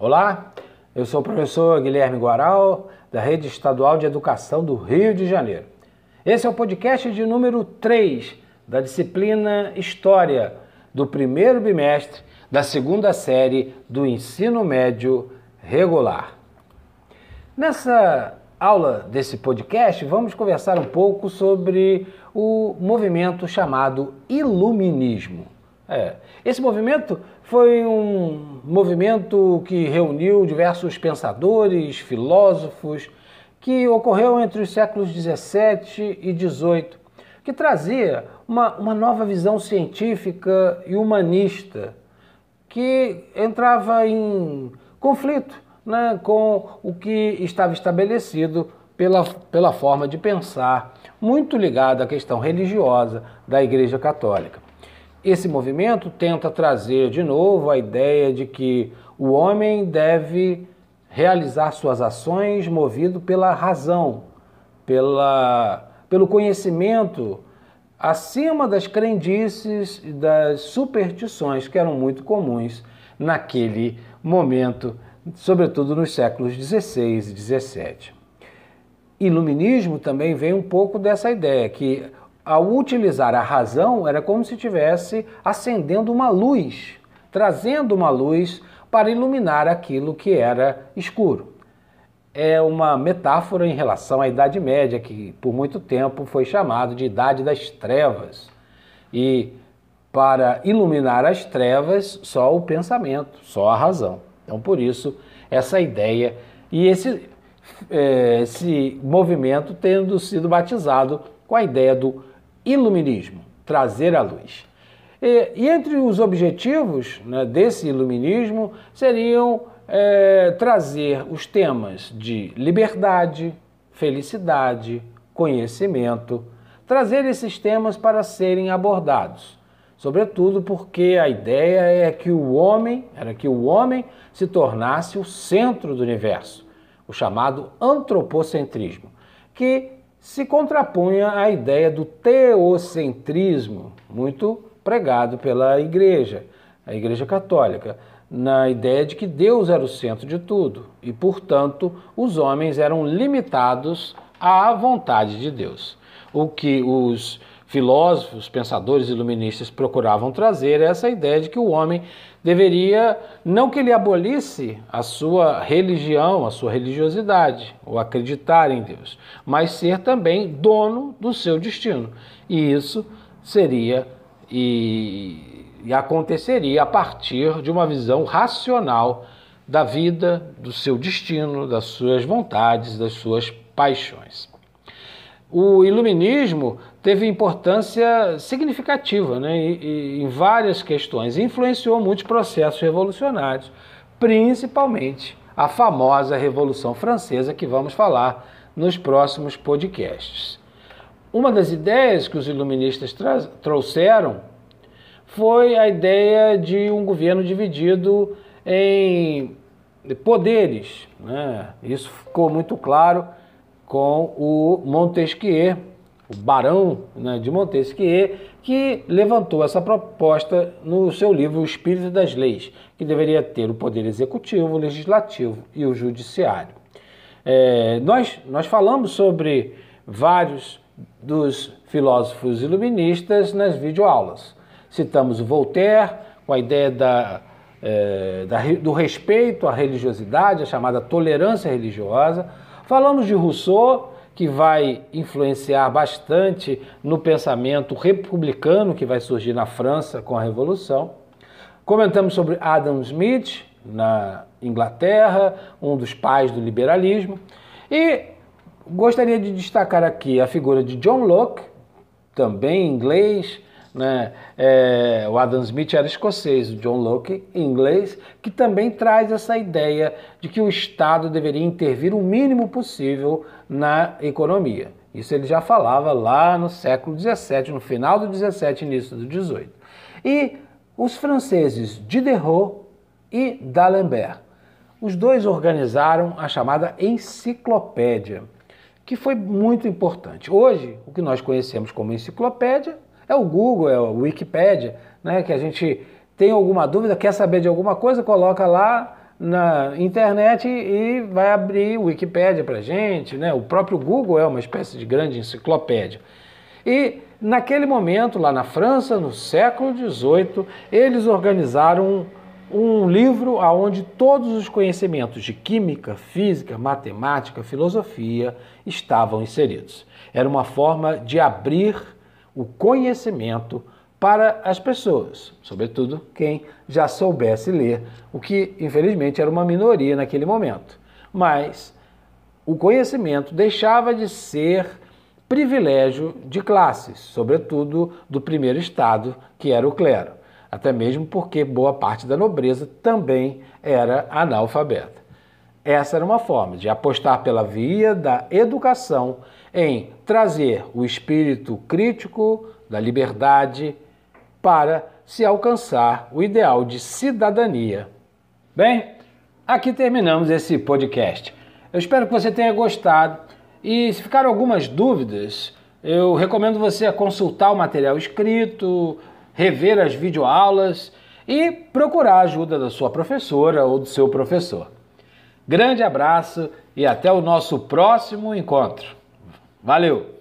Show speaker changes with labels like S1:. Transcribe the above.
S1: Olá, eu sou o professor Guilherme Guaral, da Rede Estadual de Educação do Rio de Janeiro. Esse é o podcast de número 3 da disciplina História do primeiro bimestre da segunda série do ensino médio regular. Nessa aula desse podcast, vamos conversar um pouco sobre o movimento chamado Iluminismo. É, esse movimento foi um movimento que reuniu diversos pensadores, filósofos, que ocorreu entre os séculos 17 e 18, que trazia uma, uma nova visão científica e humanista, que entrava em conflito né, com o que estava estabelecido pela, pela forma de pensar, muito ligada à questão religiosa da Igreja Católica. Esse movimento tenta trazer de novo a ideia de que o homem deve realizar suas ações movido pela razão, pela, pelo conhecimento, acima das crendices e das superstições que eram muito comuns naquele momento, sobretudo nos séculos 16 e 17. Iluminismo também vem um pouco dessa ideia que ao utilizar a razão, era como se estivesse acendendo uma luz, trazendo uma luz para iluminar aquilo que era escuro. É uma metáfora em relação à Idade Média, que por muito tempo foi chamado de Idade das Trevas. E para iluminar as trevas, só o pensamento, só a razão. Então, por isso, essa ideia e esse, é, esse movimento tendo sido batizado com a ideia do iluminismo, trazer a luz. E, e entre os objetivos né, desse iluminismo seriam é, trazer os temas de liberdade, felicidade, conhecimento, trazer esses temas para serem abordados. Sobretudo porque a ideia é que o homem, era que o homem se tornasse o centro do universo, o chamado antropocentrismo, que se contrapunha à ideia do teocentrismo, muito pregado pela Igreja, a Igreja Católica, na ideia de que Deus era o centro de tudo e, portanto, os homens eram limitados à vontade de Deus. O que os filósofos, pensadores iluministas procuravam trazer essa ideia de que o homem deveria, não que ele abolisse a sua religião, a sua religiosidade, ou acreditar em Deus, mas ser também dono do seu destino. E isso seria e, e aconteceria a partir de uma visão racional da vida, do seu destino, das suas vontades, das suas paixões. O iluminismo teve importância significativa né, e, e, em várias questões, influenciou muitos processos revolucionários, principalmente a famosa Revolução Francesa, que vamos falar nos próximos podcasts. Uma das ideias que os iluministas trouxeram foi a ideia de um governo dividido em poderes. Né? Isso ficou muito claro com o Montesquieu, o barão né, de Montesquieu, que levantou essa proposta no seu livro O Espírito das Leis, que deveria ter o poder executivo, o legislativo e o judiciário. É, nós, nós falamos sobre vários dos filósofos iluministas nas videoaulas. Citamos Voltaire, com a ideia da, é, da, do respeito à religiosidade, a chamada tolerância religiosa. Falamos de Rousseau, que vai influenciar bastante no pensamento republicano que vai surgir na França com a Revolução. Comentamos sobre Adam Smith, na Inglaterra, um dos pais do liberalismo. E gostaria de destacar aqui a figura de John Locke, também inglês, né? É, o Adam Smith era escocês, o John Locke inglês, que também traz essa ideia de que o Estado deveria intervir o mínimo possível na economia. Isso ele já falava lá no século XVII, no final do XVII, início do XVIII. E os franceses Diderot e D'Alembert, os dois organizaram a chamada enciclopédia, que foi muito importante. Hoje, o que nós conhecemos como enciclopédia é o Google, é a Wikipédia, né, que a gente tem alguma dúvida, quer saber de alguma coisa, coloca lá na internet e vai abrir Wikipédia para gente, né? O próprio Google é uma espécie de grande enciclopédia. E naquele momento, lá na França, no século XVIII, eles organizaram um, um livro onde todos os conhecimentos de química, física, matemática, filosofia estavam inseridos. Era uma forma de abrir o conhecimento para as pessoas, sobretudo quem já soubesse ler, o que infelizmente era uma minoria naquele momento. Mas o conhecimento deixava de ser privilégio de classes, sobretudo do primeiro estado, que era o clero, até mesmo porque boa parte da nobreza também era analfabeta. Essa era uma forma de apostar pela via da educação em trazer o espírito crítico da liberdade para se alcançar o ideal de cidadania. Bem, aqui terminamos esse podcast. Eu espero que você tenha gostado e se ficaram algumas dúvidas, eu recomendo você consultar o material escrito, rever as videoaulas e procurar a ajuda da sua professora ou do seu professor. Grande abraço e até o nosso próximo encontro. Valeu!